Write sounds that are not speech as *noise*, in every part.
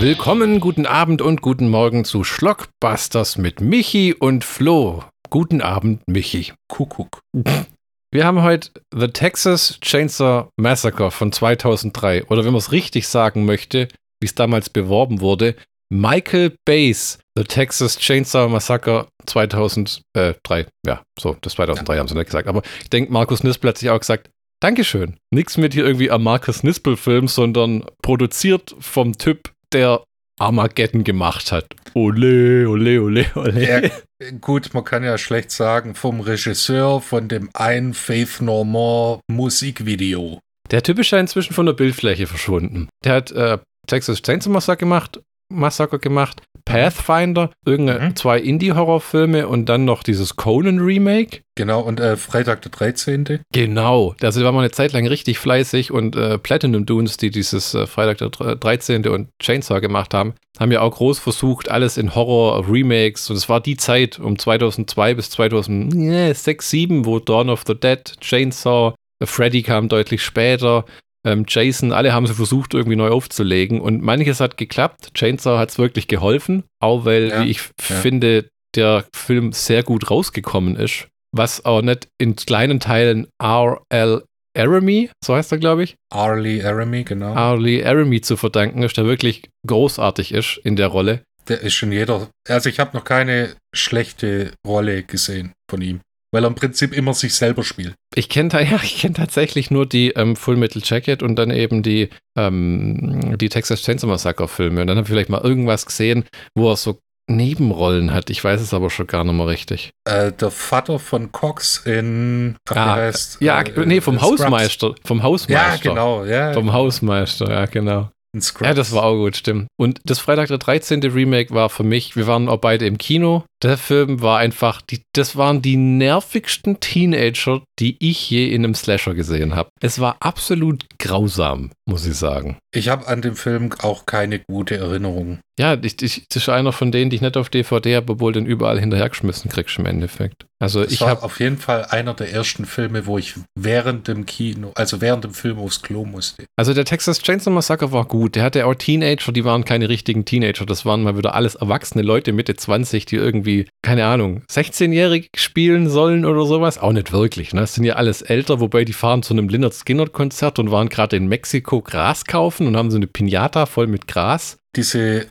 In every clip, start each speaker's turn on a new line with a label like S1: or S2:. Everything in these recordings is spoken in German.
S1: Willkommen, guten Abend und guten Morgen zu Schlockbusters mit Michi und Flo. Guten Abend, Michi.
S2: Kuckuck.
S1: Wir haben heute The Texas Chainsaw Massacre von 2003 oder wenn man es richtig sagen möchte, wie es damals beworben wurde, Michael Bay's The Texas Chainsaw Massacre 2003. Ja, so, das 2003 haben sie nicht gesagt. Aber ich denke, Markus Nispel hat sich auch gesagt, Dankeschön. Nichts mit hier irgendwie am Markus Nispel-Film, sondern produziert vom Typ, der Armageddon gemacht hat. Ole, ole, ole, ole.
S2: Ja, gut, man kann ja schlecht sagen, vom Regisseur von dem einen Faith No More Musikvideo.
S1: Der Typ ist ja inzwischen von der Bildfläche verschwunden. Der hat äh, Texas Chainsaw Massacre gemacht, Massacre gemacht, Pathfinder, irgendeine
S2: Mhm.
S1: zwei Indie-Horrorfilme und dann noch dieses Conan-Remake.
S2: Genau, und äh, Freitag der 13.
S1: Genau, also war mal eine Zeit lang richtig fleißig und äh, Platinum Dunes, die dieses äh, Freitag der dr- 13. und Chainsaw gemacht haben, haben ja auch groß versucht, alles in Horror-Remakes und es war die Zeit um 2002 bis 2006, 2007, wo Dawn of the Dead, Chainsaw, äh, Freddy kam deutlich später, ähm, Jason, alle haben sie versucht irgendwie neu aufzulegen und manches hat geklappt, Chainsaw hat es wirklich geholfen, auch weil,
S2: Ja,
S1: wie ich
S2: ja.
S1: finde, der Film sehr gut rausgekommen ist was auch nicht in kleinen Teilen R.L. Aramy, so heißt er, glaube ich,
S2: Arlie Aramy, genau.
S1: R.L. Aramy zu verdanken ist, der wirklich großartig ist in der Rolle.
S2: Der ist schon jeder. Also, ich habe noch keine schlechte Rolle gesehen von ihm. Weil er im Prinzip immer sich selber spielt.
S1: Ich kenne *laughs* ja, ich kenn tatsächlich nur die ähm, Full Metal Jacket und dann eben die, ähm, die Texas Chainsaw Massacre Filme. Und dann habe ich vielleicht mal irgendwas gesehen, wo er so Nebenrollen hat. Ich weiß es aber schon gar nicht mehr richtig.
S2: Äh, der Vater von Cox in.
S1: Ah,
S2: heißt,
S1: Ja,
S2: äh,
S1: nee, vom. Hausmeister. Vom
S2: Ja,
S1: Hausmeister.
S2: genau. Ja,
S1: Vom Hausmeister, ja, genau.
S2: In Scrubs.
S1: Ja, das war auch gut, stimmt. Und das Freitag der 13. Remake war für mich, wir waren auch beide im Kino. Der Film war einfach, die, das waren die nervigsten Teenager, die ich je in einem Slasher gesehen habe. Es war absolut grausam, muss ich sagen.
S2: Ich habe an dem Film auch keine gute Erinnerung.
S1: Ja, ich, ich, das ist einer von denen, die ich nicht auf DVD habe, obwohl den überall hinterhergeschmissen kriegst im Endeffekt. Also
S2: Das
S1: ich habe
S2: auf jeden Fall einer der ersten Filme, wo ich während dem Kino, also während dem Film aufs Klo musste.
S1: Also der Texas Chainsaw Massacre war gut. Der hatte auch Teenager, die waren keine richtigen Teenager. Das waren mal wieder alles erwachsene Leute Mitte 20, die irgendwie, keine Ahnung, 16-jährig spielen sollen oder sowas. Auch nicht wirklich. Ne? Das sind ja alles älter, wobei die fahren zu einem Lynyrd Skynyrd Konzert und waren gerade in Mexiko Gras kaufen und haben so eine Pinata voll mit Gras.
S2: Diese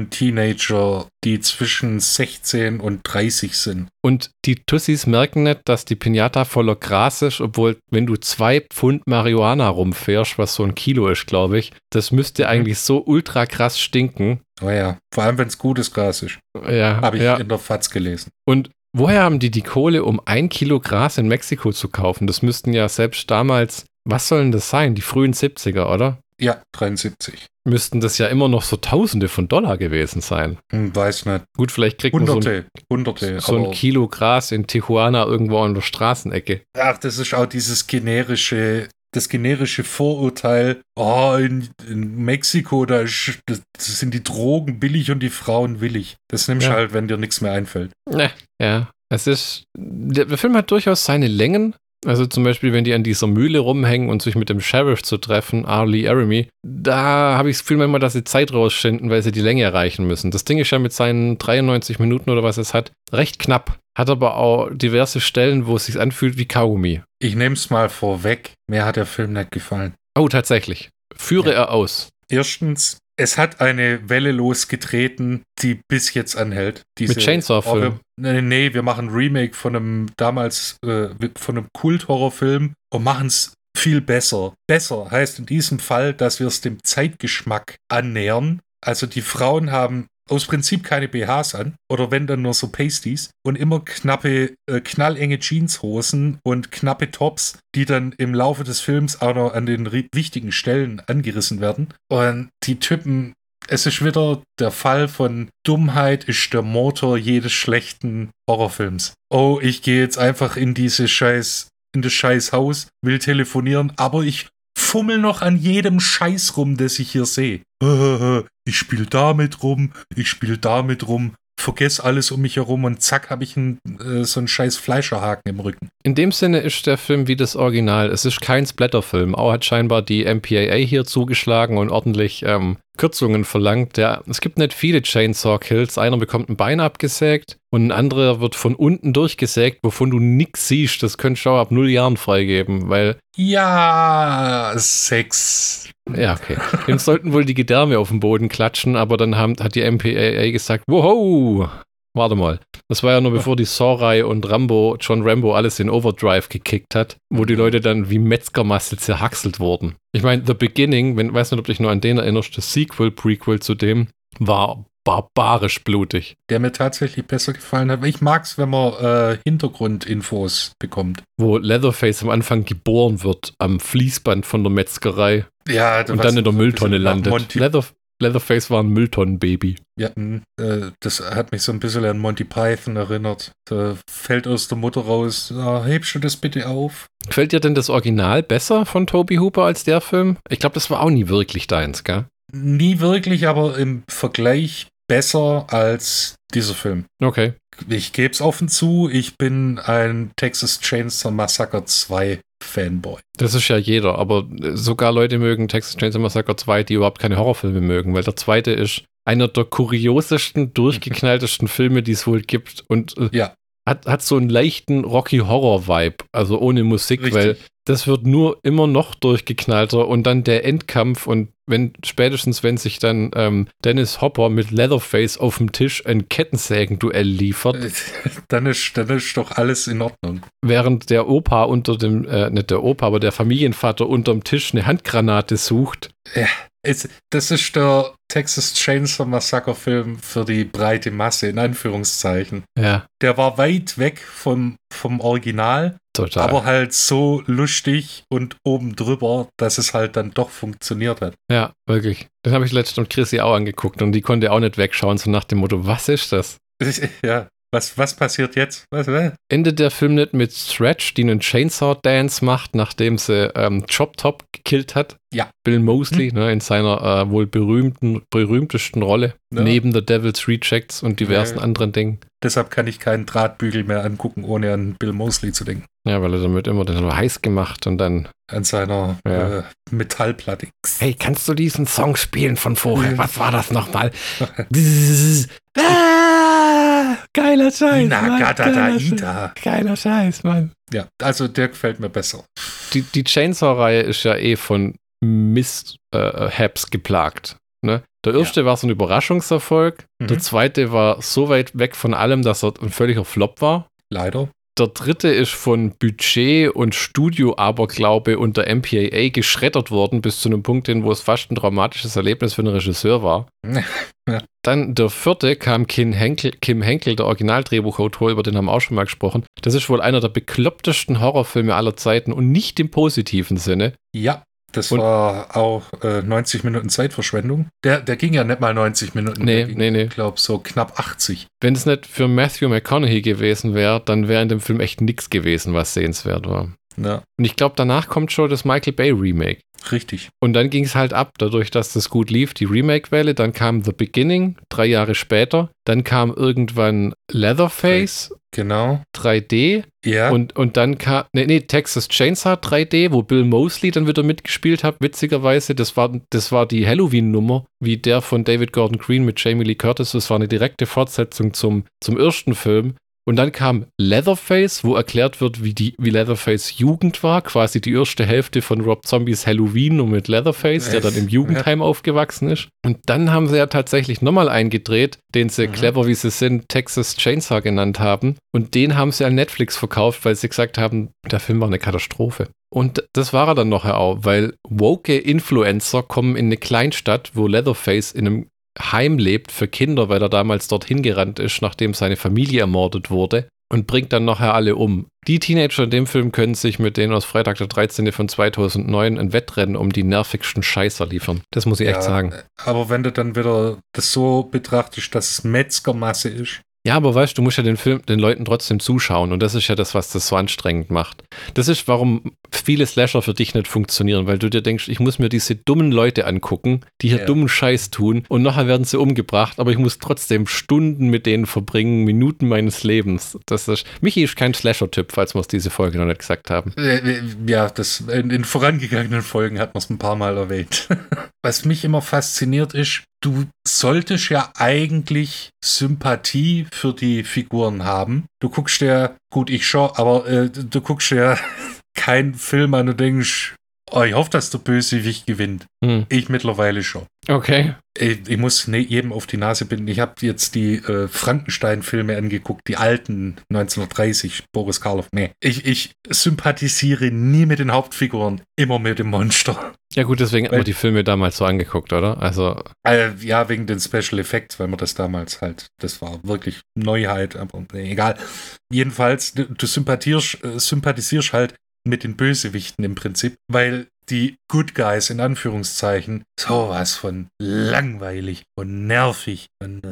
S2: Horrorfilm-Teenager, die zwischen 16 und 30 sind.
S1: Und die Tussis merken nicht, dass die Pinata voller Gras ist, obwohl, wenn du zwei Pfund Marihuana rumfährst, was so ein Kilo ist, glaube ich, das müsste
S2: Mhm.
S1: eigentlich so ultra krass stinken.
S2: Oh ja, vor allem wenn es gutes Gras ist.
S1: Ja,
S2: Habe ich
S1: ja.
S2: in der FAZ gelesen.
S1: Und woher haben die die Kohle, um ein Kilo Gras in Mexiko zu kaufen? Das müssten ja selbst damals, was sollen das sein? Die frühen 70er, oder?
S2: Ja, 73.
S1: Müssten das ja immer noch so Tausende von Dollar gewesen sein.
S2: Hm, weiß nicht.
S1: Gut, vielleicht kriegt man so ein,
S2: Hunderte, Hunderte.
S1: so ein Kilo Gras in Tijuana irgendwo an der Straßenecke.
S2: Ach, das ist auch dieses generische, das generische Vorurteil. Oh, in, in Mexiko, da ist, das, das sind die Drogen billig und die Frauen willig. Das nimmst du
S1: Ja.
S2: halt, wenn dir nichts mehr einfällt.
S1: Ne, ja. Es ist, der Film hat durchaus seine Längen. Also zum Beispiel, wenn die an dieser Mühle rumhängen und sich mit dem Sheriff zu treffen, Arlie Aramy, da habe ich das Gefühl manchmal, dass sie Zeit rausschinden, weil sie die Länge erreichen müssen. Das Ding ist ja mit seinen 93 Minuten oder was es hat, recht knapp. Hat aber auch diverse Stellen, wo es sich anfühlt wie Kaugummi.
S2: Ich nehme es mal vorweg. Mir hat der Film nicht gefallen.
S1: Oh, tatsächlich. Führe
S2: Ja.
S1: er aus.
S2: Erstens, es hat eine Welle losgetreten, die bis jetzt anhält. Diese,
S1: Mit Chainsaw-Film?
S2: Oh, nee, nee, wir machen ein Remake von einem damals, äh, von einem Kult-Horrorfilm und machen es viel besser. Besser heißt in diesem Fall, dass wir es dem Zeitgeschmack annähern. Also die Frauen haben aus Prinzip keine BHs an oder wenn dann nur so Pasties und immer knappe, äh, knallenge Jeanshosen und knappe Tops, die dann im Laufe des Films auch noch an den wichtigen Stellen angerissen werden. Und die Typen, es ist wieder der Fall von Dummheit ist der Motor jedes schlechten Horrorfilms. Oh, ich gehe jetzt einfach in diese scheiß, in das scheiß Haus, will telefonieren, aber ich fummel noch an jedem Scheiß rum, das ich hier sehe. *laughs* Ich spiele damit rum, ich spiele damit rum, vergesse alles um mich herum und zack, habe ich einen, äh, so einen scheiß Fleischerhaken im Rücken.
S1: In dem Sinne ist der Film wie das Original. Es ist kein Splatterfilm. Auch hat scheinbar die MPAA hier zugeschlagen und ordentlich ähm, Kürzungen verlangt. Ja, es gibt nicht viele Chainsaw Kills. Einer bekommt ein Bein abgesägt und ein anderer wird von unten durchgesägt, wovon du nichts siehst. Das könntest du auch ab null Jahren freigeben, weil.
S2: Ja, Sex.
S1: Ja, okay. Dem sollten wohl die Gedärme auf dem Boden klatschen, aber dann haben, hat die MPAA gesagt, wow, Warte mal. Das war ja nur bevor die saw und Rambo, John Rambo alles in Overdrive gekickt hat, wo die Leute dann wie Metzgermasse zerhackselt wurden. Ich meine, The Beginning, wenn, weiß nicht, ob du dich nur an den erinnerst, das Sequel, Prequel zu dem, war barbarisch blutig.
S2: Der mir tatsächlich besser gefallen hat. Ich mag es, wenn man äh, Hintergrundinfos bekommt.
S1: Wo Leatherface am Anfang geboren wird, am Fließband von der Metzgerei.
S2: Ja,
S1: und dann in der Mülltonne landet. Leather, Leatherface war ein Mülltonnenbaby.
S2: Ja, hm, äh, das hat mich so ein bisschen an Monty Python erinnert. Da fällt aus der Mutter raus, ah, hebst du das bitte auf?
S1: Fällt dir denn das Original besser von Toby Hooper als der Film? Ich glaube, das war auch nie wirklich deins, gell?
S2: Nie wirklich, aber im Vergleich besser als dieser Film.
S1: Okay.
S2: Ich gebe es offen zu, ich bin ein Texas Chainsaw Massacre 2 Fanboy.
S1: Das ist ja jeder, aber sogar Leute mögen Texas Chainsaw Massacre 2, die überhaupt keine Horrorfilme mögen, weil der zweite ist einer der kuriosesten, durchgeknalltesten Filme, die es wohl gibt und
S2: äh, ja.
S1: hat, hat so einen leichten Rocky-Horror-Vibe, also ohne Musik, Richtig. weil das wird nur immer noch durchgeknallter und dann der Endkampf und wenn spätestens wenn sich dann ähm, Dennis Hopper mit Leatherface auf dem Tisch ein Kettensägen-Duell liefert, *laughs*
S2: dann ist, dann ist doch alles in Ordnung.
S1: Während der Opa unter dem, äh, nicht der Opa, aber der Familienvater unterm Tisch eine Handgranate sucht.
S2: Ja, es, das ist der Texas Chainsaw Massacre Film für die breite Masse, in Anführungszeichen.
S1: Ja.
S2: Der war weit weg vom, vom Original.
S1: Total.
S2: Aber halt so lustig und oben drüber, dass es halt dann doch funktioniert hat.
S1: Ja, wirklich. Den habe ich letztens mit Chrissy auch angeguckt und die konnte auch nicht wegschauen, so nach dem Motto, was ist das? *laughs*
S2: Ja, was, was passiert jetzt? Was, was?
S1: Endet der Film nicht mit Stretch, die einen Chainsaw-Dance macht, nachdem sie ähm, Chop Top gekillt hat?
S2: Ja.
S1: Bill Mosley, hm. ne, in seiner äh, wohl berühmten, berühmtesten Rolle, ja. neben The Devil's Rejects und diversen ja. anderen Dingen.
S2: Deshalb kann ich keinen Drahtbügel mehr angucken, ohne an Bill Mosley zu denken.
S1: Ja, weil er damit immer dann heiß gemacht und dann.
S2: An seiner ja. äh, Metallplatte.
S1: Hey, kannst du diesen Song spielen von vorher? Was war das nochmal? *laughs* ah, geiler Scheiß.
S2: Ina, Gata, da, Ida.
S1: Geiler Scheiß, Mann.
S2: Ja, also der gefällt mir besser.
S1: Die, die Chainsaw-Reihe ist ja eh von Mist-Haps äh, geplagt. Ne? Der erste ja. war so ein Überraschungserfolg. Mhm. Der zweite war so weit weg von allem, dass er ein völliger Flop war.
S2: Leider.
S1: Der dritte ist von Budget und Studio-Aberglaube und der MPAA geschreddert worden, bis zu einem Punkt hin, wo es fast ein dramatisches Erlebnis für den Regisseur war. *laughs* Ja. Dann der vierte kam Kim Henkel, Kim Henkel, der Originaldrehbuchautor, über den haben wir auch schon mal gesprochen. Das ist wohl einer der beklopptesten Horrorfilme aller Zeiten und nicht im positiven Sinne.
S2: Ja, das und war auch äh, 90 Minuten Zeitverschwendung. Der, der ging ja nicht mal 90 Minuten.
S1: Nee, ging, nee, nee.
S2: Ich glaube so knapp 80.
S1: Wenn es nicht für Matthew McConaughey gewesen wäre, dann wäre in dem Film echt nichts gewesen, was sehenswert war.
S2: Ja.
S1: Und ich glaube, danach kommt schon das Michael Bay Remake.
S2: Richtig.
S1: Und dann ging es halt ab, dadurch, dass das gut lief, die Remake-Welle. Dann kam The Beginning, drei Jahre später. Dann kam irgendwann Leatherface.
S2: Genau.
S1: 3D.
S2: Ja.
S1: Und, und dann kam, nee, nee, Texas Chainsaw 3D, wo Bill Mosley dann wieder mitgespielt hat, witzigerweise. Das war, das war die Halloween-Nummer, wie der von David Gordon Green mit Jamie Lee Curtis. Das war eine direkte Fortsetzung zum, zum ersten Film. Und dann kam Leatherface, wo erklärt wird, wie, die, wie Leatherface Jugend war, quasi die erste Hälfte von Rob Zombies Halloween nur mit Leatherface, der dann im Jugendheim ja. aufgewachsen ist. Und dann haben sie ja tatsächlich nochmal eingedreht, den sie mhm. clever wie sie sind Texas Chainsaw genannt haben. Und den haben sie an Netflix verkauft, weil sie gesagt haben, der Film war eine Katastrophe. Und das war er dann nachher auch, weil woke Influencer kommen in eine Kleinstadt, wo Leatherface in einem Heim lebt für Kinder, weil er damals dorthin gerannt ist, nachdem seine Familie ermordet wurde und bringt dann nachher alle um. Die Teenager in dem Film können sich mit denen aus Freitag der 13. von 2009 ein Wettrennen um die nervigsten Scheißer liefern. Das muss ich ja, echt sagen.
S2: Aber wenn du dann wieder das so betrachtest, dass es Metzgermasse ist,
S1: Ja, aber weißt du, du musst ja den Film den Leuten trotzdem zuschauen und das ist ja das, was das so anstrengend macht. Das ist, warum viele Slasher für dich nicht funktionieren, weil du dir denkst, ich muss mir diese dummen Leute angucken, die hier
S2: Ja.
S1: dummen Scheiß tun und nachher werden sie umgebracht, aber ich muss trotzdem Stunden mit denen verbringen, Minuten meines Lebens. Das ist, Michi ist kein Slasher-Typ, falls wir es diese Folge noch nicht gesagt haben.
S2: Äh, äh, Ja, das in, in vorangegangenen Folgen hat man es ein paar Mal erwähnt. *laughs* Was mich immer fasziniert ist, du solltest ja eigentlich Sympathie für die Figuren haben. Du guckst ja, gut, ich schon, aber äh, du guckst ja *laughs* keinen Film an und denkst, oh, ich hoffe, dass der Bösewicht gewinnt.
S1: Hm.
S2: Ich mittlerweile schon.
S1: Okay.
S2: Ich, ich muss ne, jedem auf die Nase binden. Ich habe jetzt die äh, Frankenstein-Filme angeguckt, die alten 1930, Boris Karloff. Nee, ich, ich sympathisiere nie mit den Hauptfiguren, immer mit dem Monster.
S1: Ja gut, deswegen hat
S2: Weil-
S1: man die Filme damals so angeguckt, oder? Also,
S2: Äh, ja, wegen den Special Effects, weil man das damals halt, das war wirklich Neuheit, aber nee, egal. Jedenfalls, du, du sympathierst, äh, sympathisierst halt mit den Bösewichten im Prinzip, weil die Good Guys in Anführungszeichen sowas von langweilig und nervig und,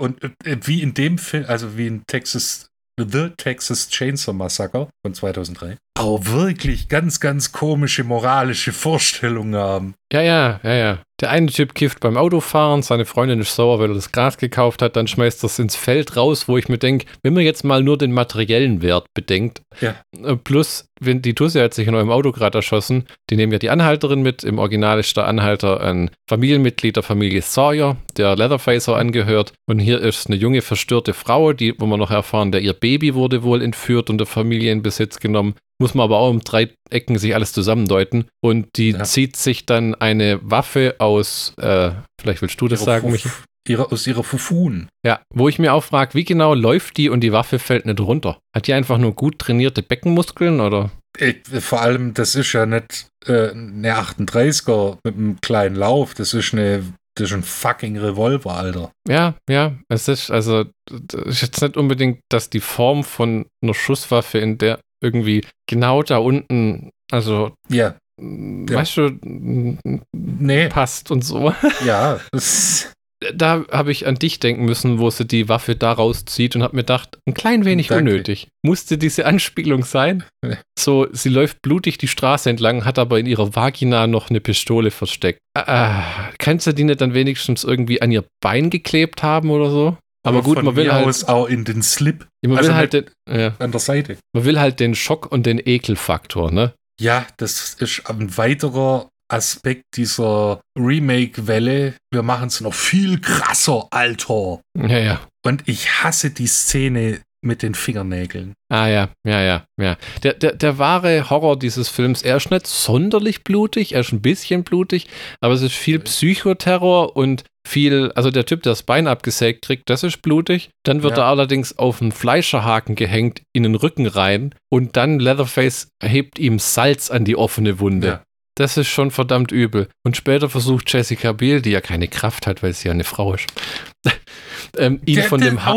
S2: und äh, wie in dem Film, also wie in Texas The Texas Chainsaw Massacre von 2003, auch wirklich ganz, ganz komische moralische Vorstellungen haben.
S1: ja, ja, ja, ja. Der eine Typ kifft beim Autofahren, seine Freundin ist sauer, weil er das Gras gekauft hat, dann schmeißt er es ins Feld raus, wo ich mir denke, wenn man jetzt mal nur den materiellen Wert bedenkt,
S2: Ja.
S1: äh, plus, wenn die Tussi hat sich in eurem Auto gerade erschossen, die nehmen ja die Anhalterin mit, im Original ist der Anhalter ein Familienmitglied der Familie Sawyer, der Leatherfacer angehört und hier ist eine junge verstörte Frau, die, wo wir noch erfahren, der ihr Baby wurde wohl entführt und der Familie in Besitz genommen, muss man aber auch um drei Ecken sich alles zusammendeuten und die
S2: Ja.
S1: zieht sich dann eine Waffe aus, äh, vielleicht willst du das
S2: Ihre
S1: sagen,
S2: Fuf-
S1: Michi?
S2: Ihre, aus ihrer Fufun.
S1: Ja, wo ich mir auch frage, wie genau läuft die und die Waffe fällt nicht runter? Hat die einfach nur gut trainierte Beckenmuskeln oder?
S2: Ich, vor allem, das ist ja nicht äh, eine 38er mit einem kleinen Lauf, das ist eine, das ist ein fucking Revolver, Alter.
S1: Ja, ja, es ist also, das ist jetzt nicht unbedingt, dass die Form von einer Schusswaffe in der irgendwie genau da unten, also,
S2: Ja,
S1: ja. weißt du, m-
S2: nee,
S1: passt und so. *laughs*
S2: ja,
S1: Da habe ich an dich denken müssen, wo sie die Waffe da rauszieht und habe mir gedacht, ein klein wenig
S2: Danke.
S1: unnötig. Musste diese Anspielung sein?
S2: Ja.
S1: So, sie läuft blutig die Straße entlang, hat aber in ihrer Vagina noch eine Pistole versteckt. Ah, kannst du die nicht dann wenigstens irgendwie an ihr Bein geklebt haben oder so? Aber gut,
S2: von
S1: man will halt,
S2: aus auch in den Slip
S1: man
S2: also
S1: will halt den, ja,
S2: an der Seite.
S1: man will halt den Schock und den Ekelfaktor, ne?
S2: Ja, das ist ein weiterer Aspekt dieser Remake-Welle. Wir machen es noch viel krasser, Alter.
S1: Ja, ja.
S2: Und ich hasse die Szene mit den Fingernägeln.
S1: Ah ja, ja, ja, ja. Der, der, der wahre Horror dieses Films, er ist nicht sonderlich blutig, er ist ein bisschen blutig, aber es ist viel Psychoterror und viel, also der Typ, der das Bein abgesägt kriegt, das ist blutig. Dann wird
S2: Ja.
S1: er allerdings auf einen Fleischerhaken gehängt, in den Rücken rein und dann Leatherface hebt ihm Salz an die offene Wunde.
S2: Ja.
S1: Das ist schon verdammt übel. Und später versucht Jessica Biel, die ja keine Kraft hat, weil sie ja eine Frau ist, ähm, ihn,
S2: Der-
S1: von
S2: der
S1: dem Ha-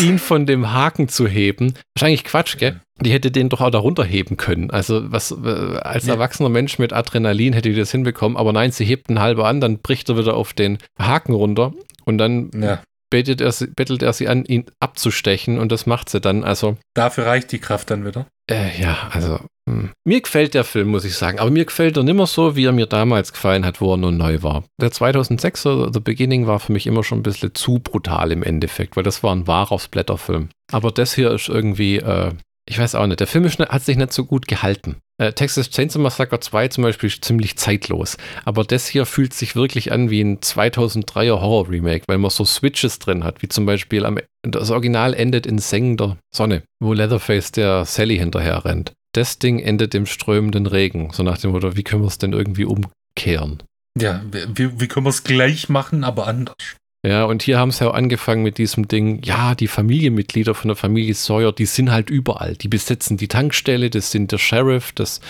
S1: ihn von dem Haken zu heben. Wahrscheinlich Quatsch, gell? Die hätte den doch auch darunter heben können. Also was äh, als
S2: Ja.
S1: erwachsener Mensch mit Adrenalin hätte die das hinbekommen, aber nein, sie hebt einen halber an, dann bricht er wieder auf den Haken runter und dann
S2: Ja,
S1: bettelt er, sie, bettelt er sie an, ihn abzustechen und das macht sie dann. Also
S2: dafür reicht die Kraft dann wieder.
S1: äh, ja, also hm. mir gefällt der Film, muss ich sagen. Aber mir gefällt er nimmer so, wie er mir damals gefallen hat, wo er nur neu war. Der 2006er The Beginning war für mich immer schon ein bisschen zu brutal im Endeffekt, weil das war ein wahrer Splatterfilm. Aber das hier ist irgendwie, äh, ich weiß auch nicht, der Film hat sich nicht so gut gehalten. Äh, Texas Chainsaw Massacre 2 zum Beispiel ist ziemlich zeitlos. Aber das hier fühlt sich wirklich an wie ein 2003er Horror-Remake, weil man so Switches drin hat, wie zum Beispiel am, das Original endet in sengender Sonne, wo Leatherface der Sally hinterher rennt. Das Ding endet im strömenden Regen, so nach dem Motto, wie können wir es denn irgendwie umkehren?
S2: Ja, wie, wie können wir es gleich machen, aber anders?
S1: Ja, und hier haben sie ja auch angefangen mit diesem Ding, ja, die Familienmitglieder von der Familie Sawyer, die sind halt überall. Die besetzen die Tankstelle, das sind der Sheriff, das,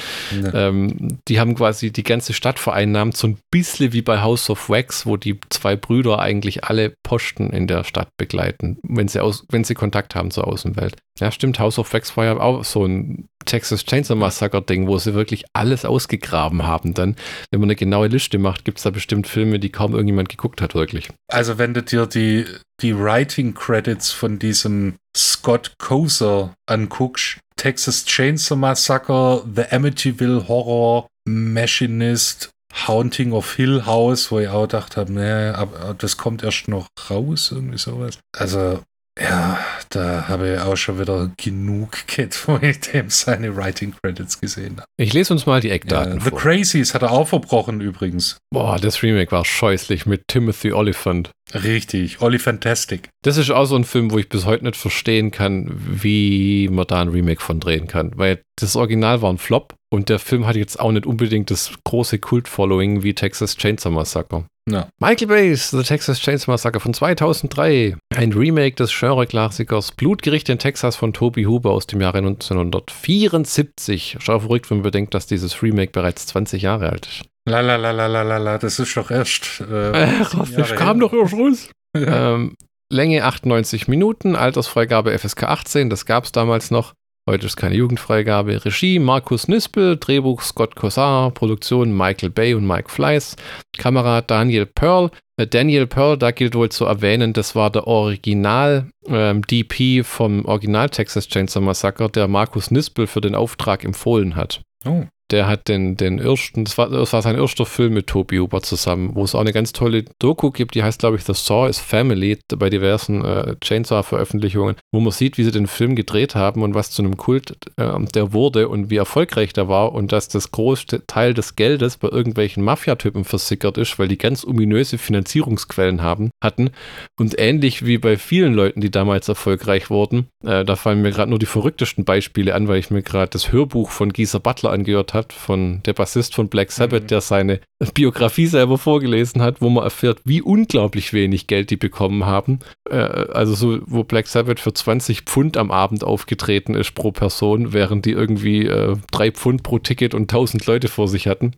S2: Ja.
S1: ähm, die haben quasi die ganze Stadt vereinnahmt, so ein bisschen wie bei House of Wax, wo die zwei Brüder eigentlich alle Posten in der Stadt begleiten, wenn sie, aus, wenn sie Kontakt haben zur Außenwelt. Ja, stimmt, House of Wax war ja auch so ein Texas Chainsaw Massacre Ding, wo sie wirklich alles ausgegraben haben. Dann, wenn man eine genaue Liste macht, gibt es da bestimmt Filme, die kaum irgendjemand geguckt hat, wirklich.
S2: Also wenn du dir die die Writing Credits von diesem Scott Koser anguckst, Texas Chainsaw Massacre, The Amityville Horror, Machinist, Haunting of Hill House, wo ich auch gedacht habe, nee, das kommt erst noch raus, irgendwie sowas. Also, ja, da habe ich auch schon wieder genug *laughs* wo ich dem seine Writing Credits gesehen habe.
S1: Ich lese uns mal die Eckdaten
S2: ja, The
S1: vor.
S2: Crazies hat er auch verbrochen übrigens.
S1: Boah, das Remake war scheußlich mit Timothy Oliphant.
S2: Richtig, Olli Fantastic.
S1: Das ist auch so ein Film, wo ich bis heute nicht verstehen kann, wie man da ein Remake von drehen kann. Weil das Original war ein Flop und der Film hat jetzt auch nicht unbedingt das große Kult-Following wie Texas Chainsaw Massacre.
S2: Ja.
S1: Michael Bay's The Texas Chainsaw Massacre von 2003. Ein Remake des Genre-Klassikers Blutgericht in Texas von Toby Huber aus dem Jahre 1974. Schau verrückt, wenn man bedenkt, dass dieses Remake bereits 20 Jahre alt ist.
S2: La la la la la la la, das ist doch erst. Äh,
S1: das
S2: Jahre
S1: kam doch erst raus. ähm, Länge 98 Minuten, Altersfreigabe FSK 18, das gab es damals noch. Heute ist keine Jugendfreigabe. Regie Markus Nispel, Drehbuch Scott Cossar, Produktion Michael Bay und Mike Fleiss, Kamera Daniel Pearl. Äh, Daniel Pearl, da gilt wohl zu erwähnen, das war der Original-DP vom Original Texas Chainsaw Massacre, der Markus Nispel für den Auftrag empfohlen hat.
S2: Oh.
S1: Der hat den, den ersten, das war, das war sein erster Film mit Toby Huber zusammen, wo es auch eine ganz tolle Doku gibt, die heißt, glaube ich, The Saw is Family, bei diversen äh, Chainsaw-Veröffentlichungen, wo man sieht, wie sie den Film gedreht haben und was zu einem Kult äh, der wurde und wie erfolgreich der war und dass das größte Teil des Geldes bei irgendwelchen Mafiatypen versickert ist, weil die ganz ominöse Finanzierungsquellen haben, hatten. Und ähnlich wie bei vielen Leuten, die damals erfolgreich wurden, äh, da fallen mir gerade nur die verrücktesten Beispiele an, weil ich mir gerade das Hörbuch von Geezer Butler angehört hat, von der Bassist von Black Sabbath,
S2: Mhm.
S1: der seine Biografie selber vorgelesen hat, wo man erfährt, wie unglaublich wenig Geld die bekommen haben. Äh, also so, wo Black Sabbath für 20 Pfund am Abend aufgetreten ist pro Person, während die irgendwie äh, drei Pfund pro Ticket und 1000 Leute vor sich hatten.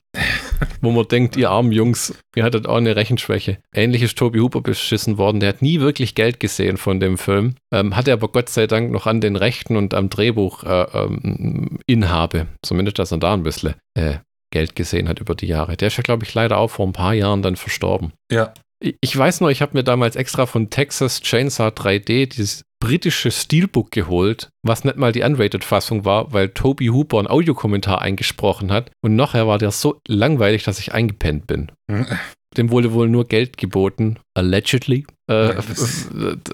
S1: *laughs* wo man denkt, ihr armen Jungs, ihr hattet auch eine Rechenschwäche. Ähnlich ist Toby Hooper beschissen worden. Der hat nie wirklich Geld gesehen von dem Film, ähm, hatte aber Gott sei Dank noch an den Rechten und am Drehbuch äh, ähm, Inhabe. Zumindest, dass er da ein bisschen äh, Geld gesehen hat über die Jahre. Der ist ja, glaube ich, leider auch vor ein paar Jahren dann verstorben.
S2: Ja.
S1: Ich weiß noch, ich habe mir damals extra von Texas Chainsaw 3D dieses britische Steelbook geholt, was nicht mal die Unrated-Fassung war, weil Toby Hooper einen Audiokommentar eingesprochen hat. Und nachher war der so langweilig, dass ich eingepennt bin. Dem wurde wohl nur Geld geboten, allegedly, äh, äh,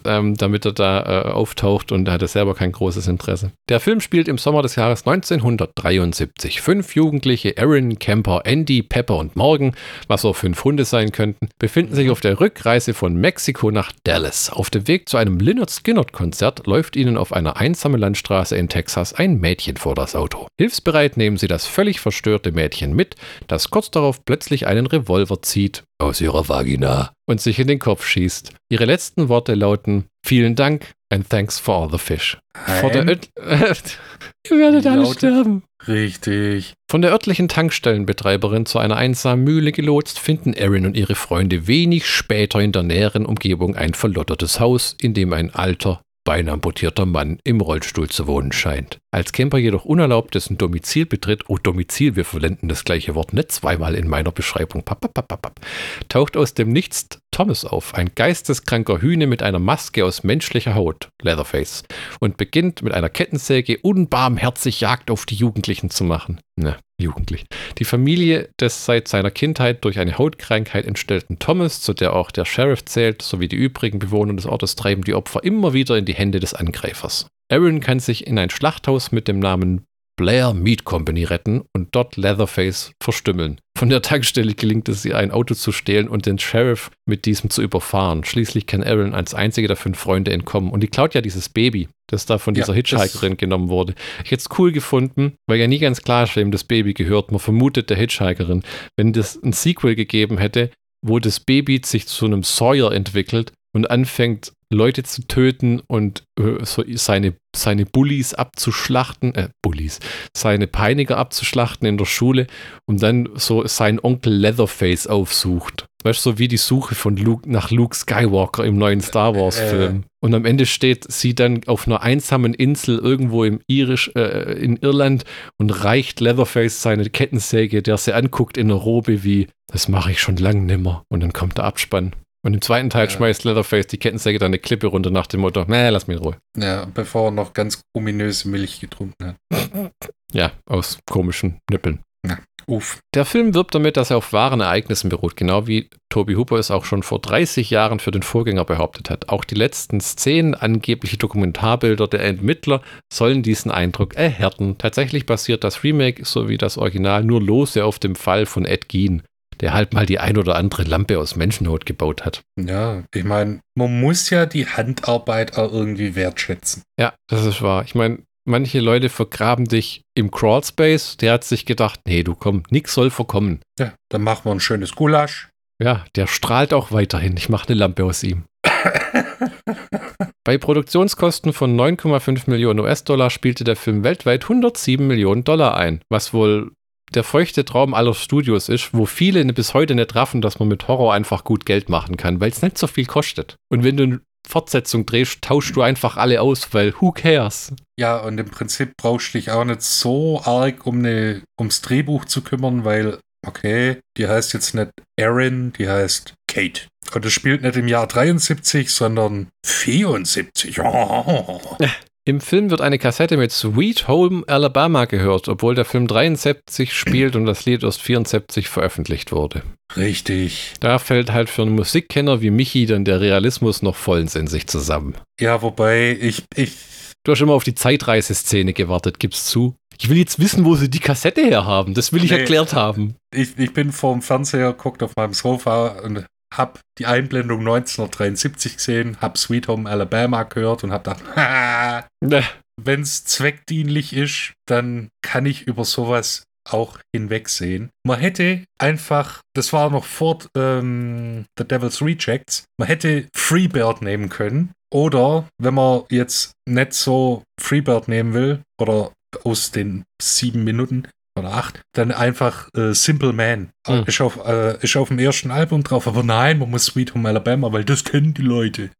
S1: ähm, damit er da äh, auftaucht und er hatte selber kein großes Interesse. Der Film spielt im Sommer des Jahres 1973. Fünf Jugendliche, Aaron, Camper, Andy, Pepper und Morgan, was auch fünf Hunde sein könnten, befinden sich auf der Rückreise von Mexiko nach Dallas. Auf dem Weg zu einem Lynyrd Skynyrd-Konzert läuft ihnen auf einer einsamen Landstraße in Texas ein Mädchen vor das Auto. Hilfsbereit nehmen sie das völlig verstörte Mädchen mit, das kurz darauf plötzlich einen Revolver zieht aus ihrer Vagina und sich in den Kopf schießt. Ihre letzten Worte lauten: Vielen Dank and thanks for all the fish. Vor der *laughs* Ihr werdet alle sterben.
S2: Richtig.
S1: Von der örtlichen Tankstellenbetreiberin zu einer einsamen Mühle gelotst, finden Erin und ihre Freunde wenig später in der näheren Umgebung ein verlottertes Haus, in dem ein alter, beinamputierter Mann im Rollstuhl zu wohnen scheint. Als Camper jedoch unerlaubt dessen Domizil betritt, oh Domizil, wir verwenden das gleiche Wort nicht zweimal in meiner Beschreibung, papp, papp, papp, papp, taucht aus dem Nichts Thomas auf, ein geisteskranker Hühne mit einer Maske aus menschlicher Haut, Leatherface, und beginnt mit einer Kettensäge unbarmherzig Jagd auf die Jugendlichen zu machen. Ne, jugendlich. Die Familie des seit seiner Kindheit durch eine Hautkrankheit entstellten Thomas, zu der auch der Sheriff zählt, sowie die übrigen Bewohner des Ortes treiben die Opfer immer wieder in die Hände des Angreifers. Aaron kann sich in ein Schlachthaus mit dem Namen Blair Meat Company retten und dort Leatherface verstümmeln. Von der Tankstelle gelingt es ihr, ein Auto zu stehlen und den Sheriff mit diesem zu überfahren. Schließlich kann Aaron als einziger der fünf Freunde entkommen. Und die klaut ja dieses Baby, das da von
S2: Ja,
S1: dieser
S2: das-
S1: Hitchhikerin genommen wurde. Ich hätte es cool gefunden, weil ja nie ganz klar ist, wem das Baby gehört. Man vermutet der Hitchhikerin. Wenn das ein Sequel gegeben hätte, wo das Baby sich zu einem Sawyer entwickelt und anfängt, Leute zu töten und äh, so seine, seine Bullies abzuschlachten, äh, Bullies, seine Peiniger abzuschlachten in der Schule und dann so seinen Onkel Leatherface aufsucht. Weißt du, so wie die Suche von Luke nach Luke Skywalker im neuen Star Wars-Film. Und am Ende steht sie dann auf einer einsamen Insel irgendwo im Irisch, äh, in Irland und reicht Leatherface seine Kettensäge, der sie anguckt in der Robe wie, das mache ich schon lang nimmer. Und dann kommt der Abspann. Und im zweiten Teil
S2: Ja.
S1: schmeißt Leatherface die Kettensäge dann eine Klippe runter nach dem Motto, nee, lass mich in Ruhe.
S2: Ja, bevor er noch ganz ominöse Milch getrunken hat.
S1: Ja, aus komischen Nippeln.
S2: Uff.
S1: Der Film wirbt damit, dass er auf wahren Ereignissen beruht, genau wie Toby Hooper es auch schon vor 30 Jahren für den Vorgänger behauptet hat. Auch die letzten Szenen, angebliche Dokumentarbilder der Entmittler, sollen diesen Eindruck erhärten. Tatsächlich basiert das Remake sowie das Original nur lose auf dem Fall von Ed Gein, der halt mal die ein oder andere Lampe aus Menschenhaut gebaut hat.
S2: Ja, ich meine, man muss ja die Handarbeit auch irgendwie wertschätzen.
S1: Ja, das ist wahr. Ich meine, manche Leute vergraben dich im Crawlspace. Der hat sich gedacht, nee, du komm, nix soll verkommen.
S2: Ja, dann machen wir ein schönes Gulasch.
S1: Ja, der strahlt auch weiterhin. Ich mache eine Lampe aus ihm. *laughs* Bei Produktionskosten von 9,5 Millionen US-Dollar spielte der Film weltweit 107 Millionen Dollar ein, was wohl der feuchte Traum aller Studios ist, wo viele bis heute nicht raffen, dass man mit Horror einfach gut Geld machen kann, weil es nicht so viel kostet. Und wenn du eine Fortsetzung drehst, tauschst du einfach alle aus, weil who cares?
S2: Ja, und im Prinzip brauchst du dich auch nicht so arg um eine, ums Drehbuch zu kümmern, weil, okay, die heißt jetzt nicht Erin, die heißt Kate. Und es spielt nicht im Jahr 73, sondern 74. *laughs* *laughs*
S1: Im Film wird eine Kassette mit Sweet Home Alabama gehört, obwohl der Film 73 spielt und das Lied erst 74 veröffentlicht wurde.
S2: Richtig.
S1: Da fällt halt für einen Musikkenner wie Michi dann der Realismus noch vollends in sich zusammen.
S2: Ja, wobei ich, ich,
S1: Du hast immer auf die Zeitreiseszene gewartet, gib's zu. Ich will jetzt wissen, wo sie die Kassette herhaben. Das will ich
S2: Nee.
S1: erklärt haben.
S2: ich, ich bin vorm Fernseher, guckt auf meinem Sofa und hab die Einblendung 1973 gesehen, hab Sweet Home Alabama gehört und hab gedacht, *laughs*
S1: Ne,
S2: wenn es zweckdienlich ist, dann kann ich über sowas auch hinwegsehen. Man hätte einfach, das war noch vor ähm, The Devil's Rejects, man hätte Freebird nehmen können. Oder wenn man jetzt nicht so Freebird nehmen will, oder aus den sieben Minuten oder acht, dann einfach äh, Simple Man.
S1: Hm.
S2: Ist, auf, äh, ist auf dem ersten Album drauf, aber nein, man muss Sweet Home Alabama, weil das kennen die Leute.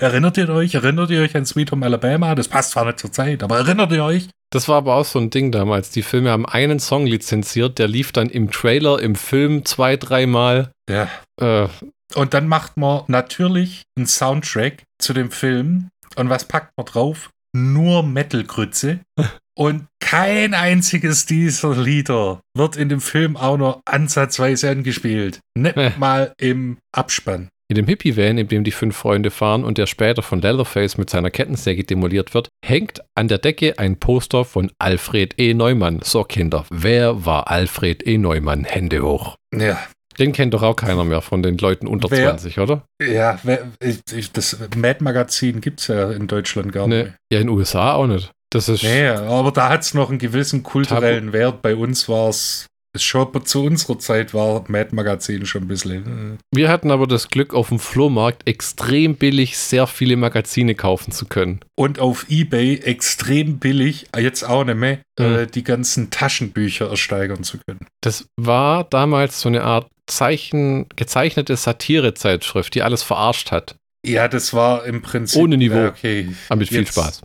S2: Erinnert ihr euch? Erinnert ihr euch an Sweet Home Alabama? Das passt zwar nicht zur Zeit, aber erinnert ihr euch?
S1: Das war aber auch so ein Ding damals. Die Filme haben einen Song lizenziert, der lief dann im Trailer, im Film zwei, dreimal.
S2: Ja.
S1: Äh,
S2: Und dann macht man natürlich einen Soundtrack zu dem Film. Und was packt man drauf? Nur Metal-Grütze. *laughs* Und kein einziges dieser Lieder wird in dem Film auch nur ansatzweise angespielt. Nicht mal im Abspann.
S1: In dem Hippie-Van, in dem die fünf Freunde fahren und der später von Leatherface mit seiner Kettensäge demoliert wird, hängt an der Decke ein Poster von Alfred E. Neumann. So, Kinder, wer war Alfred E. Neumann? Hände hoch.
S2: Ja,
S1: Den kennt doch auch keiner mehr von den Leuten unter
S2: Wer?
S1: 20, oder?
S2: ja, wer- ich- das Mad-Magazin gibt es ja in Deutschland gar
S1: Nee.
S2: nicht.
S1: Ja, in den USA auch nicht. Das ist.
S2: Nee, aber da hat es noch einen gewissen kulturellen Wert. Bei uns war es, schon zu unserer Zeit war Mad-Magazin schon ein bisschen. äh,
S1: Wir hatten aber das Glück, auf dem Flohmarkt extrem billig sehr viele Magazine kaufen zu können.
S2: und auf Ebay extrem billig, jetzt auch nicht mehr,
S1: Mhm.
S2: die ganzen Taschenbücher ersteigern zu können.
S1: Das war damals so eine Art Zeichen, gezeichnete Satire-Zeitschrift, die alles verarscht hat.
S2: Ja, das war im Prinzip.
S1: Ohne Niveau.
S2: Okay.
S1: Aber mit viel
S2: Jetzt-
S1: Spaß.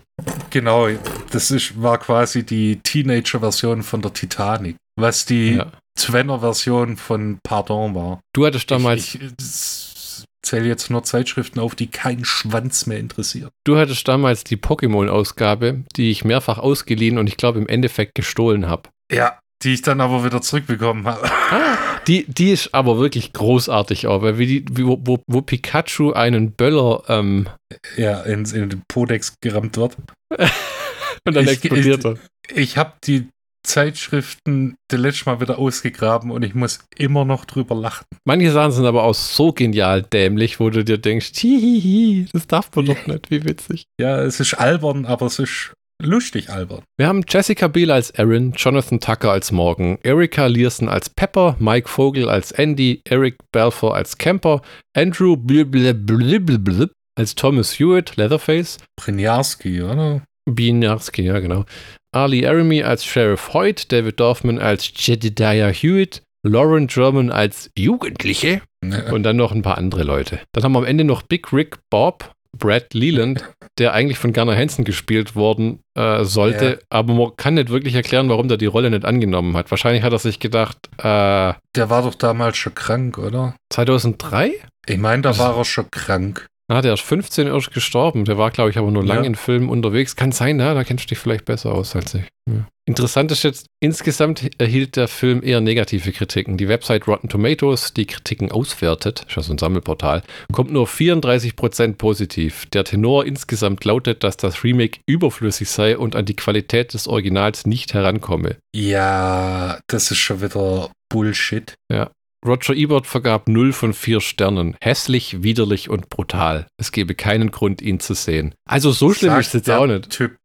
S2: Genau, das ist, war quasi die Teenager-Version von der Titanic, was die
S1: Ja.
S2: Twenner-Version von Pardon war.
S1: Du hattest damals,
S2: Ich, ich zähle jetzt nur Zeitschriften auf, die keinen Schwanz mehr interessiert.
S1: du hattest damals die Pokémon-Ausgabe, die ich mehrfach ausgeliehen und ich glaube im Endeffekt gestohlen habe.
S2: Ja, die ich dann aber wieder zurückbekommen habe.
S1: Die, die ist aber wirklich großartig auch, weil wie wie, wo, wo, wo Pikachu einen Böller ähm,
S2: ja, in, in den Podex gerammt wird. *laughs*
S1: und dann
S2: Ich-
S1: explodiert
S2: ich-
S1: er.
S2: Ich habe die Zeitschriften das letzte Mal wieder ausgegraben und ich muss immer noch drüber lachen.
S1: Manche Sachen sind aber auch so genial dämlich, wo du dir denkst, hihihi, das darf man doch nicht, wie witzig.
S2: Ja, es ist albern, aber es ist lustig albern.
S1: Wir haben Jessica Biel als Erin, Jonathan Tucker als Morgan, Erika Learson als Pepper, Mike Vogel als Andy, Eric Balfour als Camper, Andrew Blibblibblib als Thomas Hewitt, Leatherface,
S2: Brynjarski, oder?
S1: Bienarski, ja genau, Ali Aremy als Sheriff Hoyt, David Dorfman als Jedediah Hewitt, Lauren German als Jugendliche
S2: Ja.
S1: und dann noch ein paar andere Leute. Dann haben wir am Ende noch Big Rick Bob, Brad Leland, *laughs* der eigentlich von Garner Hansen gespielt worden äh, sollte,
S2: Ja.
S1: aber man kann nicht wirklich erklären, warum der die Rolle nicht angenommen hat. Wahrscheinlich hat er sich gedacht, äh,
S2: Der war doch damals schon krank, oder?
S1: 2003?
S2: Ich meine, da
S1: Also-
S2: war er schon krank.
S1: Ah, der ist 15 erst gestorben. Der war, glaube ich, aber nur lang
S2: Ja.
S1: in Filmen unterwegs. Kann sein, ja, da kennst du dich vielleicht besser aus als ich. Ja. Interessant ist jetzt, insgesamt erhielt der Film eher negative Kritiken. Die Website Rotten Tomatoes, die Kritiken auswertet, ist ja so ein Sammelportal, kommt nur 34% positiv. Der Tenor insgesamt lautet, dass das Remake überflüssig sei und an die Qualität des Originals nicht herankomme.
S2: Ja, das ist schon wieder Bullshit.
S1: Roger Ebert vergab 0 von 4 Sternen. Hässlich, widerlich und brutal. Es gebe keinen Grund, ihn zu sehen. Also so schlimm ist es jetzt auch nicht.
S2: Typ.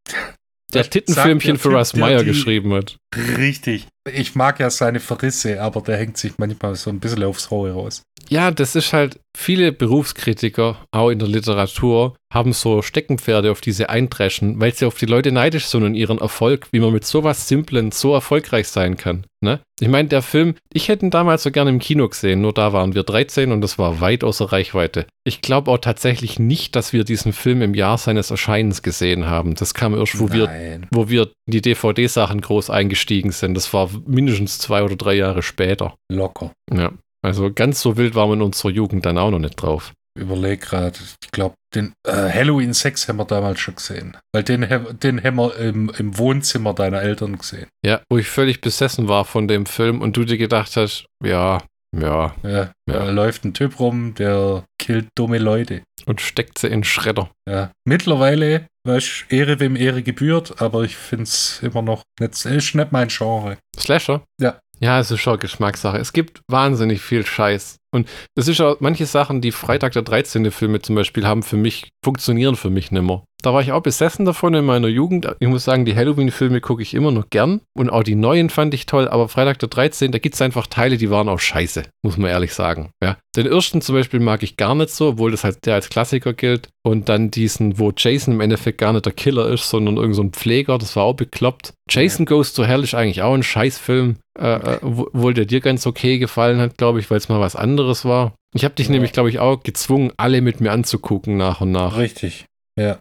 S1: Der Tittenfilmchen
S2: der
S1: für
S2: Typ,
S1: Russ Meyer geschrieben hat.
S2: Richtig. Ich mag ja seine Verrisse, aber der hängt sich manchmal so ein bisschen aufs Hohe raus.
S1: Ja, das ist halt, viele Berufskritiker, auch in der Literatur, haben so Steckenpferde, auf die sie eindreschen, weil sie auf die Leute neidisch sind und ihren Erfolg, wie man mit sowas Simplen so erfolgreich sein kann. Ne? Ich meine, der Film, ich hätte ihn damals so gerne im Kino gesehen, nur da waren wir 13 und das war weit außer Reichweite. Ich glaube auch tatsächlich nicht, dass wir diesen Film im Jahr seines Erscheinens gesehen haben. Das kam erst, wo wir wo wir in die DVD-Sachen groß eingestiegen sind. Das war mindestens zwei oder drei Jahre später.
S2: Locker.
S1: Ja. Also ganz so wild waren wir in unserer Jugend dann auch noch nicht drauf.
S2: Überleg gerade. Ich glaube, den äh, Halloween 6 haben wir damals schon gesehen. Weil den, den haben wir im, im Wohnzimmer deiner Eltern gesehen.
S1: Ja, wo ich völlig besessen war von dem Film und du dir gedacht hast, ja, ja,
S2: Ja,
S1: Ja.
S2: Da läuft ein Typ rum, der killt dumme Leute.
S1: und steckt sie in Schredder.
S2: Ja. Mittlerweile, weißt Ehre wem Ehre gebührt, aber ich finde es immer noch nicht, ist nicht mein Genre.
S1: Slasher?
S2: Ja.
S1: Ja, es ist schon Geschmackssache. Es gibt wahnsinnig viel Scheiß. Und es ist auch manche Sachen, die Freitag der 13. Filme zum Beispiel haben für mich, funktionieren für mich nimmer. Da war ich auch besessen davon in meiner Jugend. Ich muss sagen, die Halloween-Filme gucke ich immer noch gern. Und auch die neuen fand ich toll. Aber Freitag der 13., da gibt es einfach Teile, die waren auch scheiße, muss man ehrlich sagen. Ja. Den ersten zum Beispiel mag ich gar nicht so, obwohl das halt der als Klassiker gilt. Und dann diesen, wo Jason im Endeffekt gar nicht der Killer ist, sondern irgend so ein Pfleger, das war auch bekloppt. Jason Goes to Hell ist eigentlich auch ein Scheißfilm, äh, äh, wo- obwohl der dir ganz okay gefallen hat, glaube ich, weil es mal was anderes war. Ich habe dich
S2: Ja.
S1: nämlich, glaube ich, auch gezwungen, alle mit mir anzugucken nach und nach.
S2: Richtig. Ja.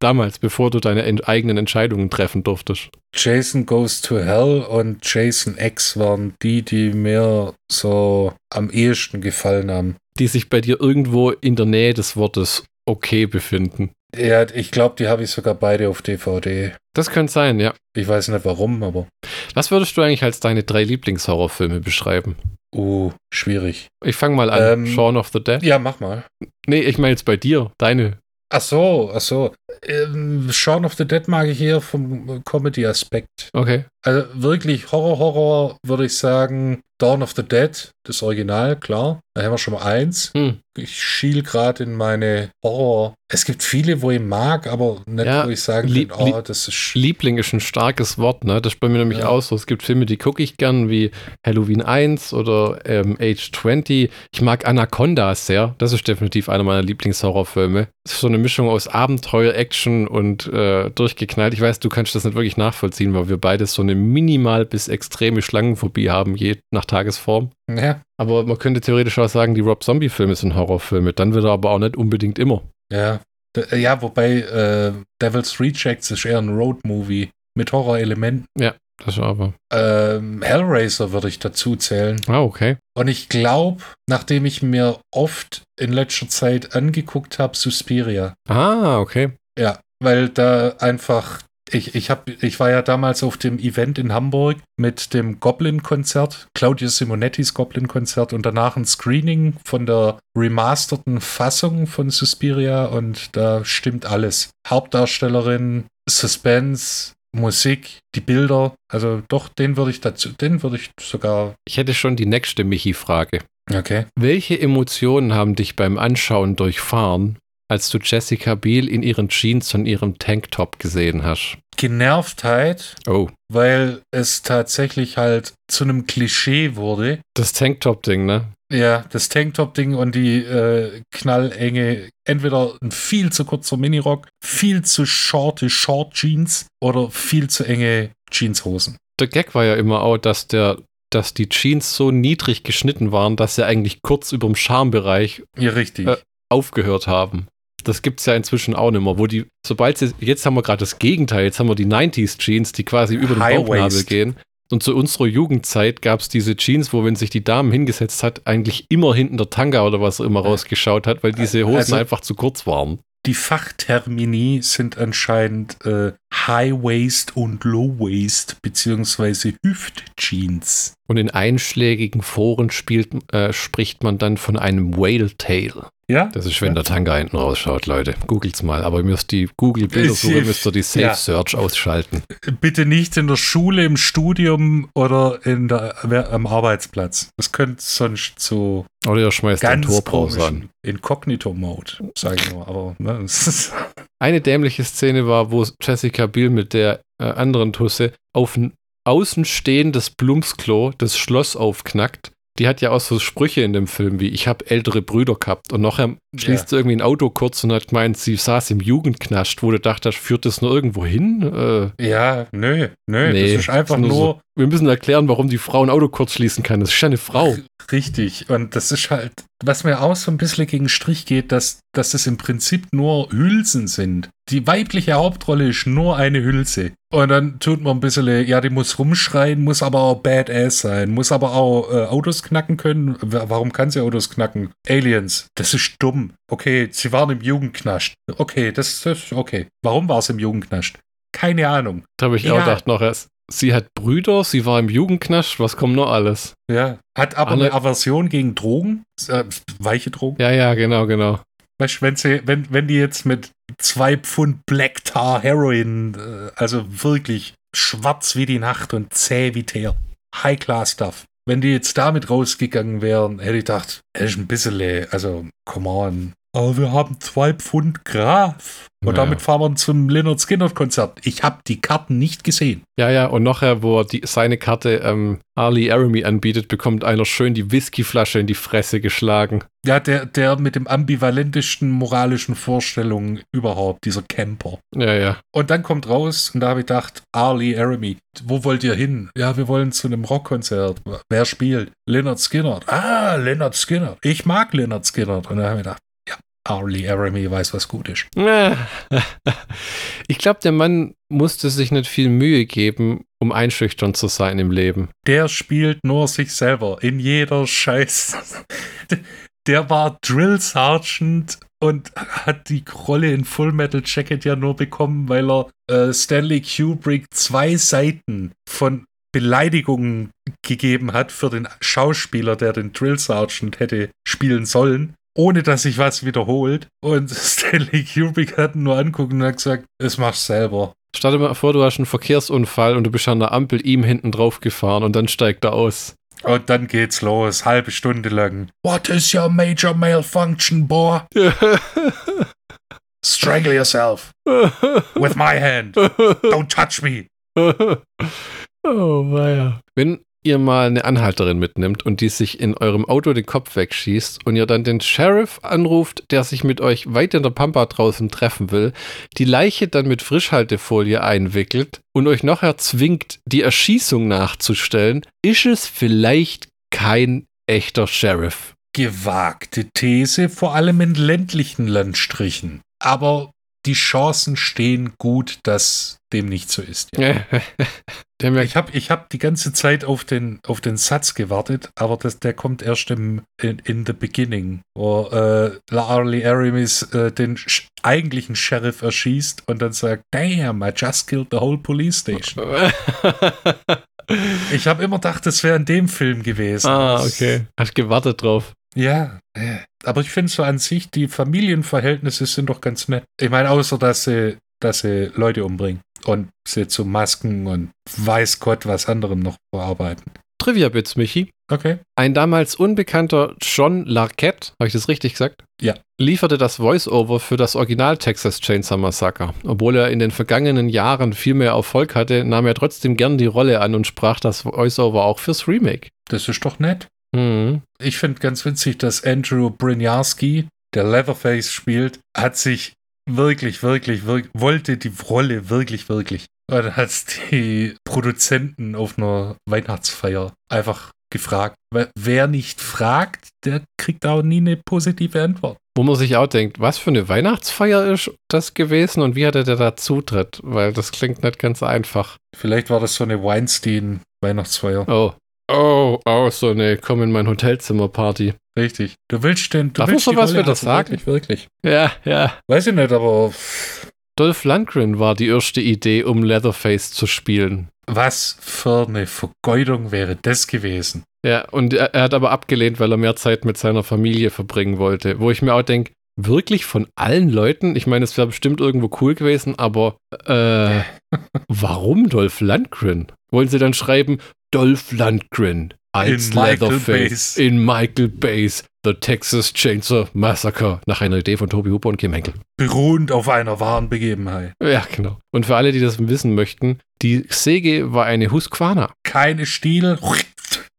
S1: Damals, bevor du deine en eigenen Entscheidungen treffen durftest.
S2: Jason Goes to Hell und Jason X waren die, die mir so am ehesten gefallen haben.
S1: Die sich bei dir irgendwo in der Nähe des Wortes okay befinden.
S2: Ja, ich glaube, die habe ich sogar beide auf DVD.
S1: Das könnte sein, ja.
S2: Ich weiß nicht warum, aber
S1: Was würdest du eigentlich als deine drei Lieblingshorrorfilme beschreiben?
S2: uh, schwierig.
S1: Ich fange mal an.
S2: Ähm,
S1: Shaun of the Dead?
S2: Ja, mach mal.
S1: Nee, ich meine jetzt bei dir. Deine.
S2: Ach so, ach so. Ähm, Shaun of the Dead mag ich eher vom Comedy-Aspekt.
S1: Okay.
S2: Also wirklich Horror, Horror würde ich sagen Dawn of the Dead, das Original, klar. Da haben wir schon mal eins.
S1: Hm.
S2: Ich schiel gerade in meine Horror. Es gibt viele, wo ich mag, aber nicht,
S1: Ja,
S2: wo ich sagen
S1: lieb-
S2: kann, oh, das ist.
S1: Liebling ist ein starkes Wort, ne? Das ist bei mir nämlich
S2: Ja.
S1: auch so. Es gibt Filme, die gucke ich gern, wie Halloween 1 oder ähm, Age 20. Ich mag Anaconda sehr. Das ist definitiv einer meiner Lieblingshorrorfilme. Das ist so eine Mischung aus Abenteuer, Action und äh, durchgeknallt. Ich weiß, du kannst das nicht wirklich nachvollziehen, weil wir beide so eine minimal bis extreme Schlangenphobie haben, je nach Tagesform.
S2: Ja,
S1: Aber man könnte theoretisch auch sagen, die Rob Zombie-Filme sind Horrorfilme. Dann wird er aber auch nicht unbedingt immer.
S2: ja. D- Ja, wobei äh, Devil's Rejects ist eher ein Road-Movie mit Horrorelementen.
S1: Das ist aber.
S2: Ähm, Hellraiser würde ich dazu zählen.
S1: Ah, okay.
S2: Und ich glaube, nachdem ich mir oft in letzter Zeit angeguckt habe, Suspiria.
S1: Ah, okay.
S2: Ja, weil da einfach, ich, ich, hab, ich war ja damals auf dem Event in Hamburg mit dem Goblin-Konzert, Claudio Simonettis Goblin-Konzert und danach ein Screening von der remasterten Fassung von Suspiria und da stimmt alles. Hauptdarstellerin, Suspense, Musik, die Bilder, also doch, den würde ich dazu, den würde ich sogar.
S1: Ich hätte schon die nächste Michi-Frage.
S2: Okay.
S1: Welche Emotionen haben dich beim Anschauen durchfahren, als du Jessica Biel in ihren Jeans und ihrem Tanktop gesehen hast?
S2: Genervtheit,
S1: Oh,
S2: weil es tatsächlich halt zu einem Klischee wurde.
S1: das Tanktop-Ding, ne?
S2: Ja, das Tanktop-Ding und die äh, knallenge, entweder ein viel zu kurzer Minirock, viel zu shorte Short-Jeans oder viel zu enge Jeanshosen.
S1: Der Gag war ja immer auch, dass der dass die Jeans so niedrig geschnitten waren, dass sie eigentlich kurz über dem Schambereich
S2: Ja, richtig.
S1: Äh. aufgehört haben. Das gibt es ja inzwischen auch nicht mehr, wo die, sobald sie, jetzt haben wir gerade das Gegenteil, jetzt haben wir die 90s Jeans, die quasi über den Bauchnabel gehen. Und zu unserer Jugendzeit gab es diese Jeans, wo, wenn sich die Damen hingesetzt hat, eigentlich immer hinten der Tanga oder was auch immer rausgeschaut hat, weil diese Hosen
S2: Also-
S1: einfach zu kurz waren.
S2: Die Fachtermini sind anscheinend äh, High Waist und Low Waist beziehungsweise Hüftjeans.
S1: Und in einschlägigen Foren spielt, äh, spricht man dann von einem Whale Tail.
S2: Ja?
S1: Das ist, wenn der Tanga hinten rausschaut, Leute. Googelt's mal. Aber ihr müsst die Google-Bildersuche,
S2: Ist-
S1: müsst ihr die Safe
S2: ja.
S1: Search ausschalten.
S2: Bitte nicht in der Schule, im Studium oder in der, am Arbeitsplatz. Das könnte sonst so
S1: Oder ihr schmeißt den Torbrowser an.
S2: Inkognito-Mode, sage ich nur. Aber ne,
S1: Eine dämliche Szene war, wo Jessica Biel mit der äh, anderen Tusse auf ein außenstehendes Blumsklo das Schloss aufknackt. Die hat ja auch so Sprüche in dem Film wie ich habe ältere Brüder gehabt und nachher schließt sie irgendwie ein Auto kurz und hat gemeint, sie saß im Jugendknast, wo du dachtest, führt das nur irgendwo hin? Äh,
S2: ja, nö, nö,
S1: Nee,
S2: das ist einfach
S1: ist nur
S2: nur,
S1: so. wir müssen erklären, warum die Frau ein Auto kurz schließen kann. Das ist ja eine Frau.
S2: Richtig. Und das ist halt, was mir auch so ein bisschen gegen Strich geht, dass, dass es im Prinzip nur Hülsen sind. Die weibliche Hauptrolle ist nur eine Hülse. Und dann tut man ein bisschen, ja, die muss rumschreien, muss aber auch Badass sein, muss aber auch äh, Autos knacken können. Wa- Warum kann sie Autos knacken? Aliens. Das ist dumm. Okay, sie waren im Jugendknast. Okay, das ist okay. Warum war es im Jugendknast? Keine Ahnung.
S1: Da habe ich
S2: Ja.
S1: auch gedacht, nachher, sie hat Brüder, sie war im Jugendknast, was kommt noch alles?
S2: Ja. Hat aber
S1: Alle-
S2: eine Aversion gegen Drogen, äh, weiche Drogen.
S1: Ja, ja, genau, genau.
S2: Weißt du, wenn, sie, wenn, wenn die jetzt mit zwei Pfund Black Tar Heroin, äh, also wirklich schwarz wie die Nacht und zäh wie Teer, High-Class-Stuff, wenn die jetzt damit rausgegangen wären, hätte ich gedacht, ist ein bisschen, äh, also, come on. Aber wir haben zwei Pfund Graf. Und
S1: Naja.
S2: damit fahren wir zum Leonard Skinner-Konzert. Ich habe die Karten nicht gesehen.
S1: Ja, ja, und nachher, wo er die, seine Karte ähm, Arlie Aramy anbietet, bekommt einer schön die Whiskyflasche in die Fresse geschlagen.
S2: Ja, der, der mit dem ambivalentischsten moralischen Vorstellungen überhaupt, dieser Camper.
S1: Ja, ja.
S2: Und dann kommt raus, und da habe ich gedacht, Arlie Aramy, wo wollt ihr hin? Ja, wir wollen zu einem Rockkonzert. Wer spielt? Leonard Skinner. Ah, Leonard Skinner. Ich mag Leonard Skinner. Und dann habe ich gedacht, Arlie Aramy weiß, was gut ist. *laughs*
S1: Ich glaube, der Mann musste sich nicht viel Mühe geben, um einschüchternd zu sein im Leben.
S2: Der spielt nur sich selber in jeder Scheiß. Der war Drill Sergeant und hat die Rolle in Full Metal Jacket ja nur bekommen, weil er äh, Stanley Kubrick zwei Seiten von Beleidigungen gegeben hat für den Schauspieler, der den Drill Sergeant hätte spielen sollen, ohne dass sich was wiederholt. Und *laughs* Stanley Kubrick hat ihn nur angucken und hat gesagt, das machst selber.
S1: Stell dir mal vor, du hast einen Verkehrsunfall und du bist an der Ampel ihm hinten drauf gefahren und dann steigt er aus.
S2: Und dann geht's los, halbe Stunde lang. What is your major malfunction, boy? *laughs* Strangle yourself with my hand. *laughs* Don't touch me.
S1: oh, weia. Wenn ihr mal eine Anhalterin mitnimmt und die sich in eurem Auto den Kopf wegschießt und ihr dann den Sheriff anruft, der sich mit euch weit in der Pampa draußen treffen will, die Leiche dann mit Frischhaltefolie einwickelt und euch nachher zwingt, die Erschießung nachzustellen, ist es vielleicht kein echter Sheriff.
S2: Gewagte These, vor allem in ländlichen Landstrichen. Aber die Chancen stehen gut, dass dem nicht so ist. *laughs*
S1: merkt,
S2: Ich habe ich hab die ganze Zeit auf den, auf den Satz gewartet, aber das, der kommt erst im, in, in the beginning, wo äh, Larly Aramis äh, den sch eigentlichen Sheriff erschießt und dann sagt, damn, I just killed the whole police station. *laughs* Ich habe immer gedacht, das wäre in dem Film gewesen.
S1: ah, okay. Hast gewartet drauf.
S2: Ja, aber ich finde so an sich, die Familienverhältnisse sind doch ganz nett. Ich meine, außer dass sie, dass sie Leute umbringen und sie zu Masken und weiß Gott was anderem noch verarbeiten.
S1: Trivia-Bits, Michi.
S2: Okay.
S1: Ein damals unbekannter John Larquette, habe ich das richtig gesagt?
S2: Ja.
S1: Lieferte das Voice-Over für das Original Texas Chainsaw Massacre. Obwohl er in den vergangenen Jahren viel mehr Erfolg hatte, nahm er trotzdem gern die Rolle an und sprach das Voice-Over auch fürs Remake.
S2: Das ist doch nett.
S1: Mhm.
S2: Ich finde ganz witzig, dass Andrew Brynjarski, der Leatherface spielt, hat sich wirklich, wirklich, wirklich, wollte die Rolle wirklich, wirklich. Und hat die Produzenten auf einer Weihnachtsfeier einfach gefragt. Weil wer nicht fragt, der kriegt auch nie eine positive Antwort.
S1: wo man sich auch denkt, was für eine Weihnachtsfeier ist das gewesen und wie hatte der da Zutritt? Weil das klingt nicht ganz einfach.
S2: Vielleicht war das so eine Weinstein-Weihnachtsfeier.
S1: Oh. Oh, oh, so eine Komm in mein Hotelzimmer Party.
S2: Richtig. Du willst den. Du
S1: Darf man
S2: willst
S1: sowas
S2: Rolle
S1: wieder
S2: haben,
S1: sagen?
S2: Wirklich, wirklich.
S1: Ja, ja.
S2: Weiß ich nicht, aber
S1: Dolph Lundgren war die erste Idee, um Leatherface zu spielen.
S2: was für eine Vergeudung wäre das gewesen?
S1: Ja, und er, er hat aber abgelehnt, weil er mehr Zeit mit seiner Familie verbringen wollte. Wo ich mir auch denke, wirklich von allen Leuten, ich meine, es wäre bestimmt irgendwo cool gewesen, aber äh, warum Dolph Lundgren? Wollen sie dann schreiben, Dolph Lundgren als
S2: In Michael
S1: Leatherface
S2: Bays.
S1: in Michael Bays, The Texas Chainsaw Massacre, nach einer Idee von Toby Hooper und Kim Henkel.
S2: Beruhend auf einer wahren Begebenheit.
S1: Ja, genau. Und für alle, die das wissen möchten, die Säge war eine Husqvarna.
S2: Keine Stiel.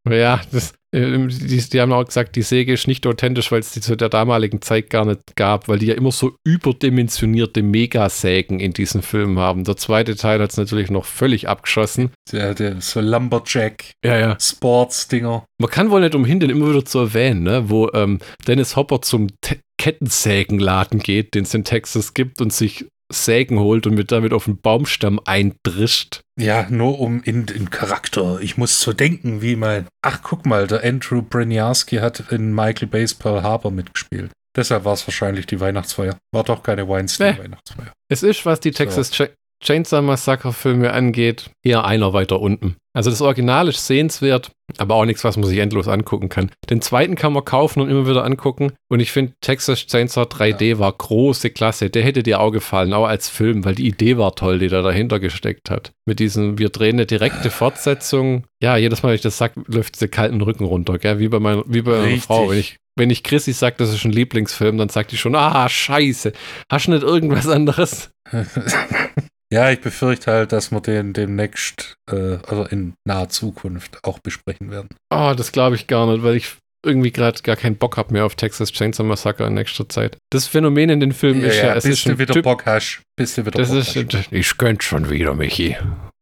S1: Ja, das, äh, die, die haben auch gesagt, die Säge ist nicht authentisch, weil es die zu der damaligen Zeit gar nicht gab, weil die ja immer so überdimensionierte Megasägen in diesen Filmen haben. Der zweite Teil hat es natürlich noch völlig abgeschossen.
S2: Der, der, so Lumberjack,
S1: Ja, ja.
S2: Sports-Dinger.
S1: Man kann wohl nicht umhin, den immer wieder zu erwähnen, ne? wo ähm, Dennis Hopper zum Te Kettensägenladen geht, den es in Texas gibt und sich Sägen holt und mit damit auf den Baumstamm eindrischt.
S2: Ja, nur um in den Charakter. Ich muss so denken, wie mein. Ach, guck mal, der Andrew Breniarski hat in Michael Bay's Pearl Harbor mitgespielt. Deshalb war es wahrscheinlich die Weihnachtsfeier. War doch keine Weinstein-Weihnachtsfeier.
S1: Es ist, was die Texas Cha Chainsaw Massacre Filme angeht, eher einer weiter unten. Also das Original ist sehenswert, aber auch nichts, was man sich endlos angucken kann. Den zweiten kann man kaufen und immer wieder angucken. Und ich finde, Texas Chainsaw 3D war große Klasse. Der hätte dir auch gefallen, auch als Film, weil die Idee war toll, die da dahinter gesteckt hat. Mit diesem, wir drehen eine direkte *laughs* Fortsetzung. Ja, jedes Mal, wenn ich das sage, läuft diese kalten Rücken runter, gell? Wie bei meiner, wie bei meiner. Frau. Wenn ich, wenn ich Chrissy sage, das ist ein Lieblingsfilm, dann sagt die schon, ah, scheiße. Hast du nicht irgendwas anderes? *laughs*
S2: ja, ich befürchte halt, dass wir den demnächst, äh, also in naher Zukunft auch besprechen werden.
S1: Oh, das glaube ich gar nicht, weil ich irgendwie gerade gar keinen Bock habe mehr auf Texas Chainsaw Massacre in nächster Zeit. Das Phänomen in den Filmen ist ja, es
S2: bis
S1: ist
S2: du wieder
S1: Typ,
S2: Bock hast. Bis du wieder
S1: das
S2: Bock
S1: ist,
S2: hast.
S1: ich könnte schon wieder, Michi.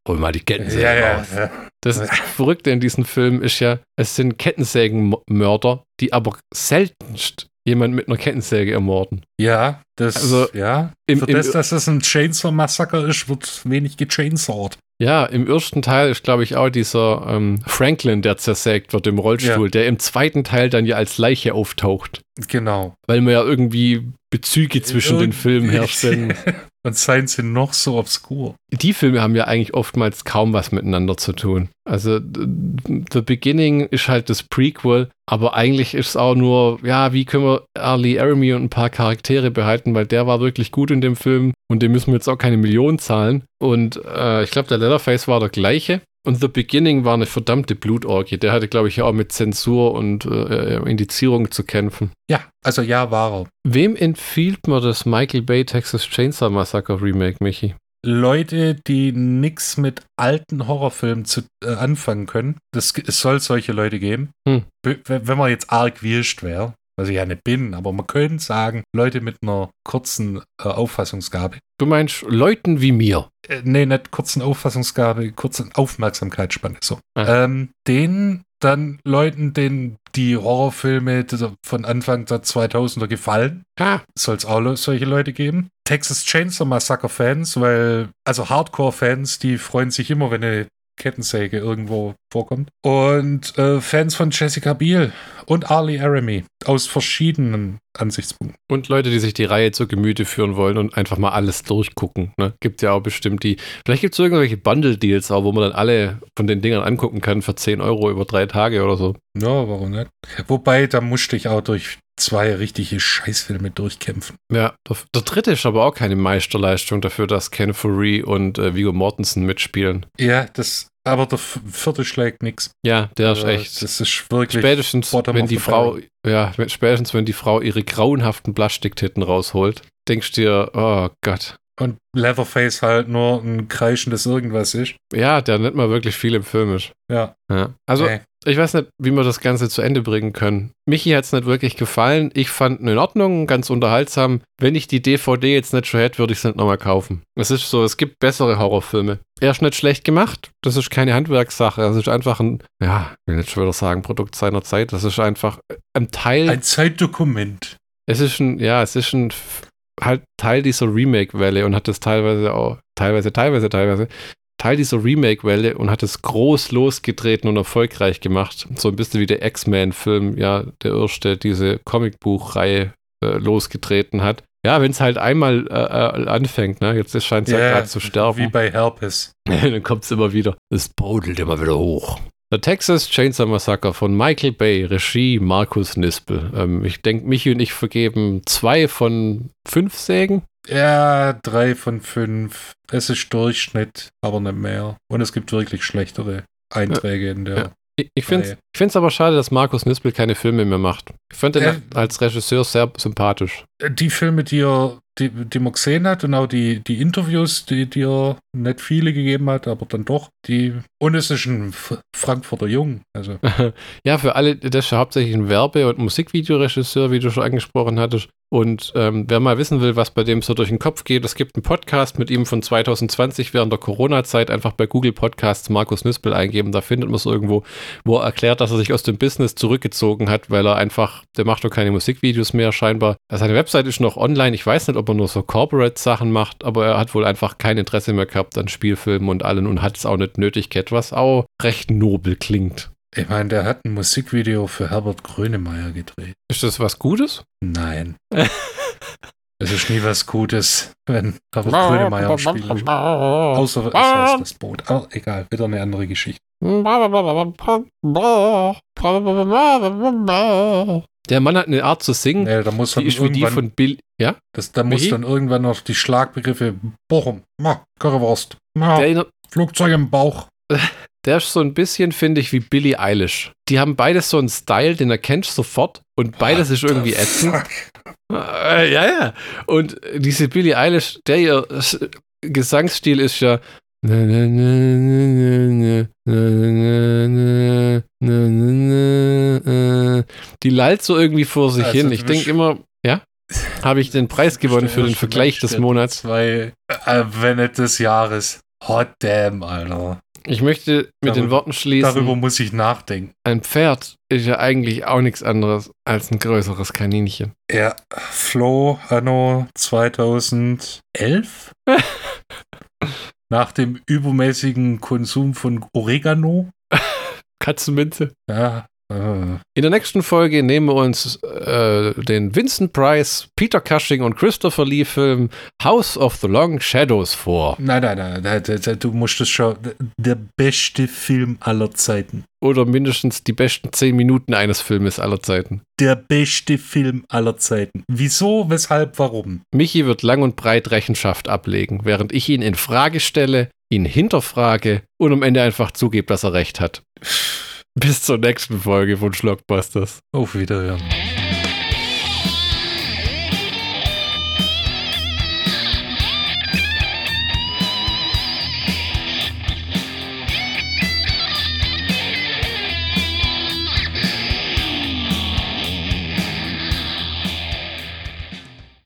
S1: Hol mal die Kettensäge
S2: Ja, ja,
S1: raus.
S2: ja.
S1: Das Verrückte in diesen Filmen ist ja, es sind Kettensägenmörder, die aber seltenst jemand mit einer Kettensäge ermorden.
S2: Ja, das,
S1: Also,
S2: ja.
S1: im-
S2: Für
S1: im-
S2: das, dass es ein Chainsaw-Massaker ist, wird wenig gechainsawed.
S1: Ja, im ersten Teil ist, glaube ich, auch dieser ähm, Franklin, der zersägt wird im Rollstuhl, der im zweiten Teil dann ja als Leiche auftaucht.
S2: Genau.
S1: Weil man ja irgendwie Bezüge zwischen den Filmen herstellen. *laughs*
S2: Und seien sie noch so obskur.
S1: Die Filme haben ja eigentlich oftmals kaum was miteinander zu tun. Also The Beginning ist halt das Prequel, aber eigentlich ist es auch nur, ja, wie können wir Ali Army und ein paar Charaktere behalten, weil der war wirklich gut in dem Film und dem müssen wir jetzt auch keine Millionen zahlen. Und äh, ich glaube, der Leatherface war der gleiche. Und The Beginning war eine verdammte Blutorgie. Der hatte, glaube ich, auch mit Zensur und äh, Indizierung zu kämpfen.
S2: Ja, also ja, war er.
S1: Wem empfiehlt man das Michael Bay Texas Chainsaw Massacre Remake, Michi?
S2: Leute, die nichts mit alten Horrorfilmen zu, äh, anfangen können. Das, es soll solche Leute geben.
S1: Hm.
S2: Wenn man jetzt arg wirscht wäre, was ich ja nicht bin, aber man könnte sagen, Leute mit einer kurzen äh, Auffassungsgabe.
S1: Du meinst Leuten wie mir.
S2: Äh, nee, nicht kurzen Auffassungsgabe, kurzen Aufmerksamkeitsspanne. So.
S1: Ah.
S2: Ähm, den dann Leuten, denen die Horrorfilme von Anfang der 2000er gefallen,
S1: Ha,
S2: soll es auch solche Leute geben. Texas Chainsaw Massacre Fans, weil, also Hardcore-Fans, die freuen sich immer, wenn eine Kettensäge irgendwo vorkommt. Und äh, Fans von Jessica Biel und Arlie Aramy aus verschiedenen Ansichtspunkten.
S1: Und Leute, die sich die Reihe zu Gemüte führen wollen und einfach mal alles durchgucken. Ne? Gibt ja auch bestimmt die. Vielleicht gibt es irgendwelche Bundle-Deals auch, wo man dann alle von den Dingern angucken kann für 10 Euro über drei Tage oder so.
S2: Ja, warum nicht? Wobei, da musste ich auch durch zwei richtige Scheißfilme durchkämpfen.
S1: Ja, der, der dritte ist aber auch keine Meisterleistung dafür, dass Ken Furry und äh, Viggo Mortensen mitspielen.
S2: Ja, das, aber der vierte schlägt nix.
S1: Ja, der ist
S2: Äh,
S1: echt.
S2: Das ist wirklich.
S1: Spätestens, wenn die Frau, ja, spätestens, wenn die Frau ihre grauenhaften Plastiktitten rausholt, denkst du dir, oh Gott.
S2: Und Leatherface halt nur ein kreischendes Irgendwas ist.
S1: Ja, der nicht mal wirklich viel im Film ist.
S2: Ja.
S1: Ja. Also,
S2: Nee.
S1: ich weiß nicht, wie wir das Ganze zu Ende bringen können. Michi hat es nicht wirklich gefallen. Ich fand ihn in Ordnung, ganz unterhaltsam. Wenn ich die DVD jetzt nicht schon hätte, würde ich es nicht nochmal kaufen. Es ist so, es gibt bessere Horrorfilme. Er ist nicht schlecht gemacht. Das ist keine Handwerkssache. Das ist einfach ein, ja, ich will nicht schon wieder sagen, Produkt seiner Zeit. Das ist einfach ein Teil.
S2: Ein Zeitdokument.
S1: Es ist schon, ja, es ist schon halt Teil dieser Remake-Welle und hat das teilweise auch, teilweise, teilweise, teilweise, Teil dieser Remake-Welle und hat es groß losgetreten und erfolgreich gemacht. So ein bisschen wie der X-Men-Film, ja, der erste, diese Comicbuchreihe äh, losgetreten hat. Ja, wenn es halt einmal äh, äh, anfängt, ne? Jetzt scheint es ja, ja gerade zu sterben.
S2: Wie bei Herpes. *laughs*
S1: Dann kommt es immer wieder. Es brodelt immer wieder hoch. The Texas Chainsaw Massacre von Michael Bay, Regie Markus Nispel. Ähm, ich denke, Michi und ich vergeben zwei von fünf Sägen.
S2: Ja, drei von fünf. Es ist Durchschnitt, aber nicht mehr. Und es gibt wirklich schlechtere Einträge ja, in der. Ja.
S1: Ich, ich finde es aber schade, dass Markus Nispel keine Filme mehr macht. Ich fand ihn äh, als Regisseur sehr sympathisch.
S2: Die Filme, die er die, die man gesehen hat und auch die, die Interviews, die dir nicht viele gegeben hat, aber dann doch, die, und es ist ein Frankfurter Jung. Also. *laughs*
S1: ja, für alle, das ist ja hauptsächlich ein Werbe- und Musikvideoregisseur, wie du schon angesprochen hattest. Und ähm, wer mal wissen will, was bei dem so durch den Kopf geht, es gibt einen Podcast mit ihm von 2020 während der Corona-Zeit. Einfach bei Google Podcasts Markus Nüspel eingeben. Da findet man es irgendwo, wo er erklärt, dass er sich aus dem Business zurückgezogen hat, weil er einfach, der macht doch keine Musikvideos mehr scheinbar. Seine Website ist noch online. Ich weiß nicht, ob er nur so Corporate-Sachen macht, aber er hat wohl einfach kein Interesse mehr gehabt an Spielfilmen und allen und hat es auch nicht nötig gehabt, was auch recht nobel klingt.
S2: Ich meine, der hat ein Musikvideo für Herbert Grönemeyer gedreht.
S1: Ist das was Gutes?
S2: Nein. es ist nie was Gutes, wenn Herbert Grönemeyer spielt. Außer es heißt das Boot. Aber egal, wieder eine andere Geschichte.
S1: Der Mann hat eine Art zu singen.
S2: Nee, da muss
S1: die ist wie die von Bill. Ja?
S2: Das, da muss dann irgendwann noch die Schlagbegriffe Bochum, Currywurst, Flugzeug im Bauch. *laughs*
S1: Der ist so ein bisschen, finde ich, wie Billie Eilish. Die haben beides so einen Style, den erkennst du sofort und beides What ist irgendwie ätzend. Äh, ja, ja. Und diese Billie Eilish, der ihr Gesangsstil ist ja. Die lallt so irgendwie vor sich also hin. Ich denke immer, ja, habe ich den Preis gewonnen für den Vergleich des Monats.
S2: Zwei, äh, wenn nicht des Jahres. Hot damn, Alter.
S1: Ich möchte mit darüber, den Worten schließen.
S2: Darüber muss ich nachdenken.
S1: Ein Pferd ist ja eigentlich auch nichts anderes als ein größeres Kaninchen.
S2: Ja, Flo anno 2011. *laughs* Nach dem übermäßigen Konsum von Oregano.
S1: Katzenminze.
S2: Ja,
S1: in der nächsten Folge nehmen wir uns äh, den Vincent Price, Peter Cushing und Christopher Lee Film House of the Long Shadows vor.
S2: Nein, nein, nein, du musst es schon. Der beste Film aller Zeiten.
S1: Oder mindestens die besten zehn Minuten eines Filmes aller Zeiten.
S2: Der beste Film aller Zeiten. Wieso, weshalb, warum?
S1: Michi wird lang und breit Rechenschaft ablegen, während ich ihn in Frage stelle, ihn hinterfrage und am Ende einfach zugebe, dass er recht hat. Bis zur nächsten Folge von Schlockbusters.
S2: Auf Wiederhören.